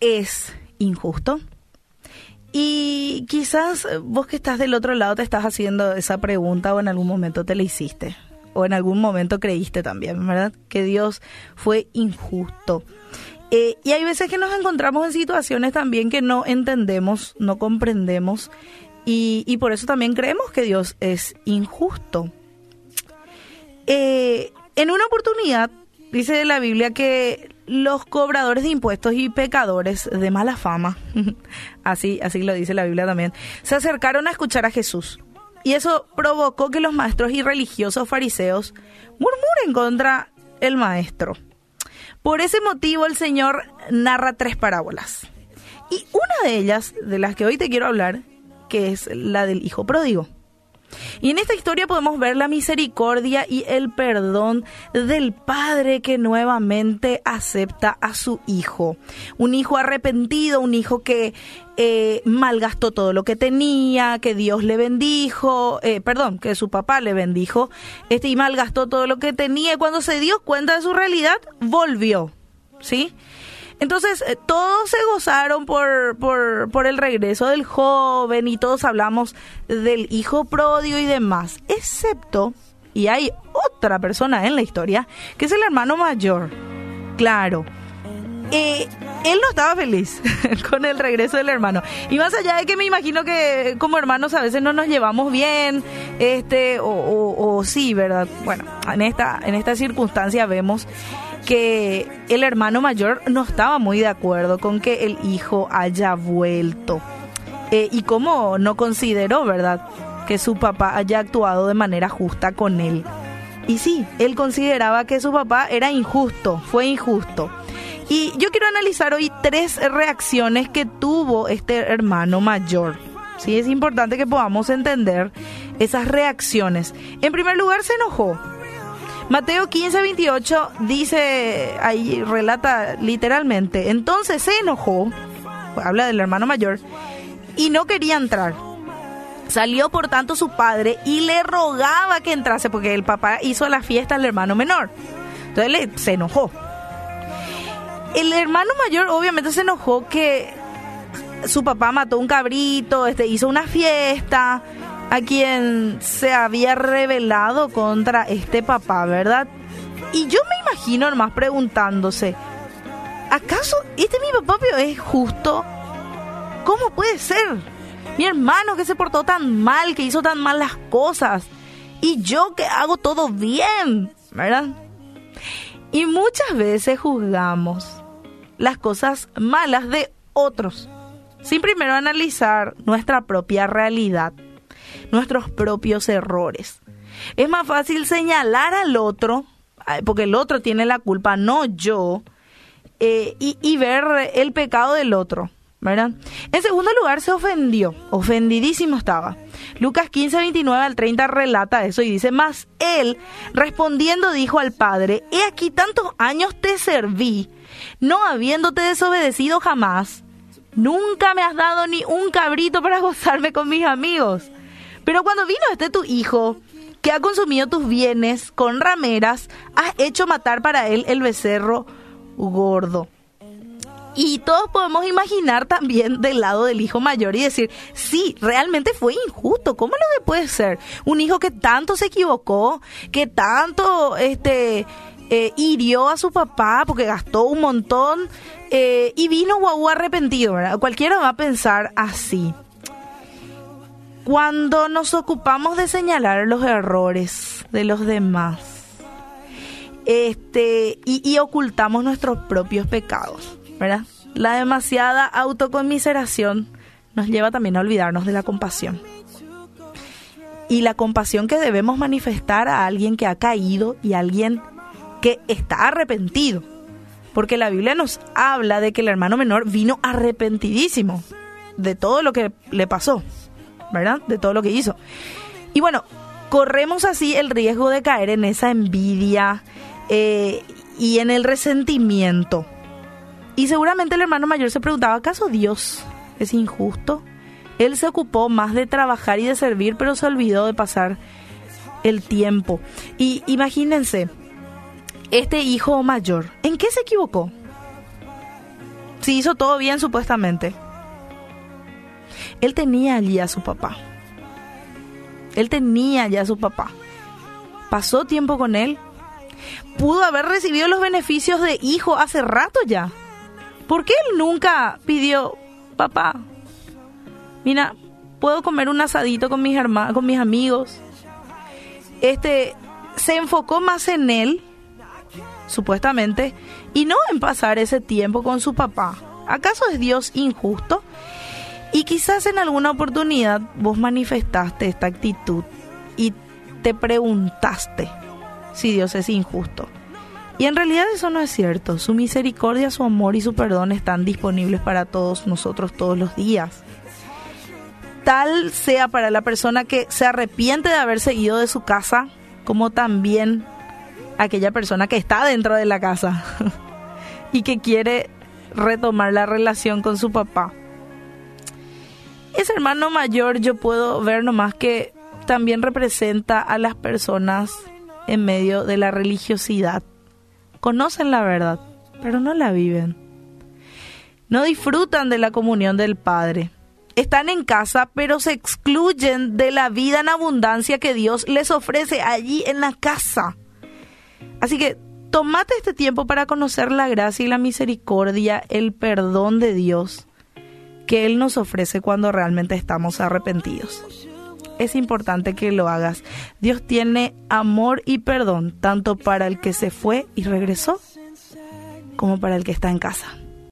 Es injusto. Y quizás vos que estás del otro lado te estás haciendo esa pregunta o en algún momento te la hiciste. O en algún momento creíste también, ¿verdad? Que Dios fue injusto. Eh, y hay veces que nos encontramos en situaciones también que no entendemos, no comprendemos. Y, y por eso también creemos que Dios es injusto. Eh, en una oportunidad, dice la Biblia que los cobradores de impuestos y pecadores de mala fama, así, así lo dice la Biblia también, se acercaron a escuchar a Jesús. Y eso provocó que los maestros y religiosos fariseos murmuren contra el maestro. Por ese motivo el Señor narra tres parábolas. Y una de ellas, de las que hoy te quiero hablar, que es la del Hijo Pródigo. Y en esta historia podemos ver la misericordia y el perdón del padre que nuevamente acepta a su hijo. Un hijo arrepentido, un hijo que eh, malgastó todo lo que tenía, que Dios le bendijo, eh, perdón, que su papá le bendijo, este y malgastó todo lo que tenía y cuando se dio cuenta de su realidad, volvió. ¿Sí? Entonces, eh, todos se gozaron por, por, por, el regreso del joven y todos hablamos del hijo pródigo y demás, excepto, y hay otra persona en la historia, que es el hermano mayor. Claro. Eh, él no estaba feliz con el regreso del hermano. Y más allá de que me imagino que como hermanos a veces no nos llevamos bien, este, o, o, o sí, ¿verdad? Bueno, en esta, en esta circunstancia vemos que el hermano mayor no estaba muy de acuerdo con que el hijo haya vuelto. Eh, y cómo no consideró, ¿verdad?, que su papá haya actuado de manera justa con él. Y sí, él consideraba que su papá era injusto, fue injusto. Y yo quiero analizar hoy tres reacciones que tuvo este hermano mayor. Sí, es importante que podamos entender esas reacciones. En primer lugar, se enojó Mateo 15, 28 dice, ahí relata literalmente, entonces se enojó, habla del hermano mayor, y no quería entrar. Salió por tanto su padre y le rogaba que entrase porque el papá hizo la fiesta al hermano menor. Entonces le, se enojó. El hermano mayor obviamente se enojó que su papá mató un cabrito, este, hizo una fiesta, a quien se había rebelado contra este papá, ¿verdad? Y yo me imagino nomás preguntándose, ¿acaso este mi papá es justo? ¿Cómo puede ser? Mi hermano que se portó tan mal, que hizo tan mal las cosas, y yo que hago todo bien, ¿verdad? Y muchas veces juzgamos las cosas malas de otros, sin primero analizar nuestra propia realidad nuestros propios errores. Es más fácil señalar al otro, porque el otro tiene la culpa, no yo, eh, y, ver el pecado del otro. ¿verdad? En segundo lugar, se ofendió, ofendidísimo estaba. Lucas 15, 29 al 30 relata eso y dice, más él respondiendo dijo al padre, he aquí tantos años te serví, no habiéndote desobedecido jamás, nunca me has dado ni un cabrito para gozarme con mis amigos. Pero cuando vino este tu hijo, que ha consumido tus bienes con rameras, has hecho matar para él el becerro gordo. Y todos podemos imaginar también del lado del hijo mayor y decir, sí, realmente fue injusto. ¿Cómo lo puede ser? Un hijo que tanto se equivocó, que tanto este, eh, hirió a su papá porque gastó un montón eh, y vino guau arrepentido. Cualquiera va a pensar así cuando nos ocupamos de señalar los errores de los demás este, y, ocultamos nuestros propios pecados, ¿verdad? La demasiada autoconmiseración nos lleva también a olvidarnos de la compasión. Y la compasión que debemos manifestar a alguien que ha caído y a alguien que está arrepentido. Porque la Biblia nos habla de que el hermano menor vino arrepentidísimo de todo lo que le pasó. ¿Verdad? De todo lo que hizo. Y bueno, corremos así el riesgo de caer en esa envidia eh, y en el resentimiento. Y seguramente el hermano mayor se preguntaba, ¿acaso Dios es injusto? Él se ocupó más de trabajar y de servir, pero se olvidó de pasar el tiempo. Y imagínense, este hijo mayor, ¿en qué se equivocó? si hizo todo bien supuestamente. Él tenía allí a su papá. Él tenía ya a su papá. Pasó tiempo con él. Pudo haber recibido los beneficios de hijo hace rato ya. ¿Por qué él nunca pidió, papá, mira, puedo comer un asadito con mis hermanos, con mis amigos? Este se enfocó más en él, supuestamente, y no en pasar ese tiempo con su papá. ¿Acaso es Dios injusto? Y quizás en alguna oportunidad vos manifestaste esta actitud y te preguntaste si Dios es injusto. Y en realidad eso no es cierto. Su misericordia, su amor y su perdón están disponibles para todos nosotros todos los días. Tal sea para la persona que se arrepiente de haberse ido de su casa, como también aquella persona que está dentro de la casa y que quiere retomar la relación con su papá. Ese hermano mayor yo puedo ver nomás que también representa a las personas en medio de la religiosidad. Conocen la verdad, pero no la viven. No disfrutan de la comunión del Padre. Están en casa, pero se excluyen de la vida en abundancia que Dios les ofrece allí en la casa. Así que tomate este tiempo para conocer la gracia y la misericordia, el perdón de Dios que Él nos ofrece cuando realmente estamos arrepentidos. Es importante que lo hagas. Dios tiene amor y perdón tanto para el que se fue y regresó como para el que está en casa.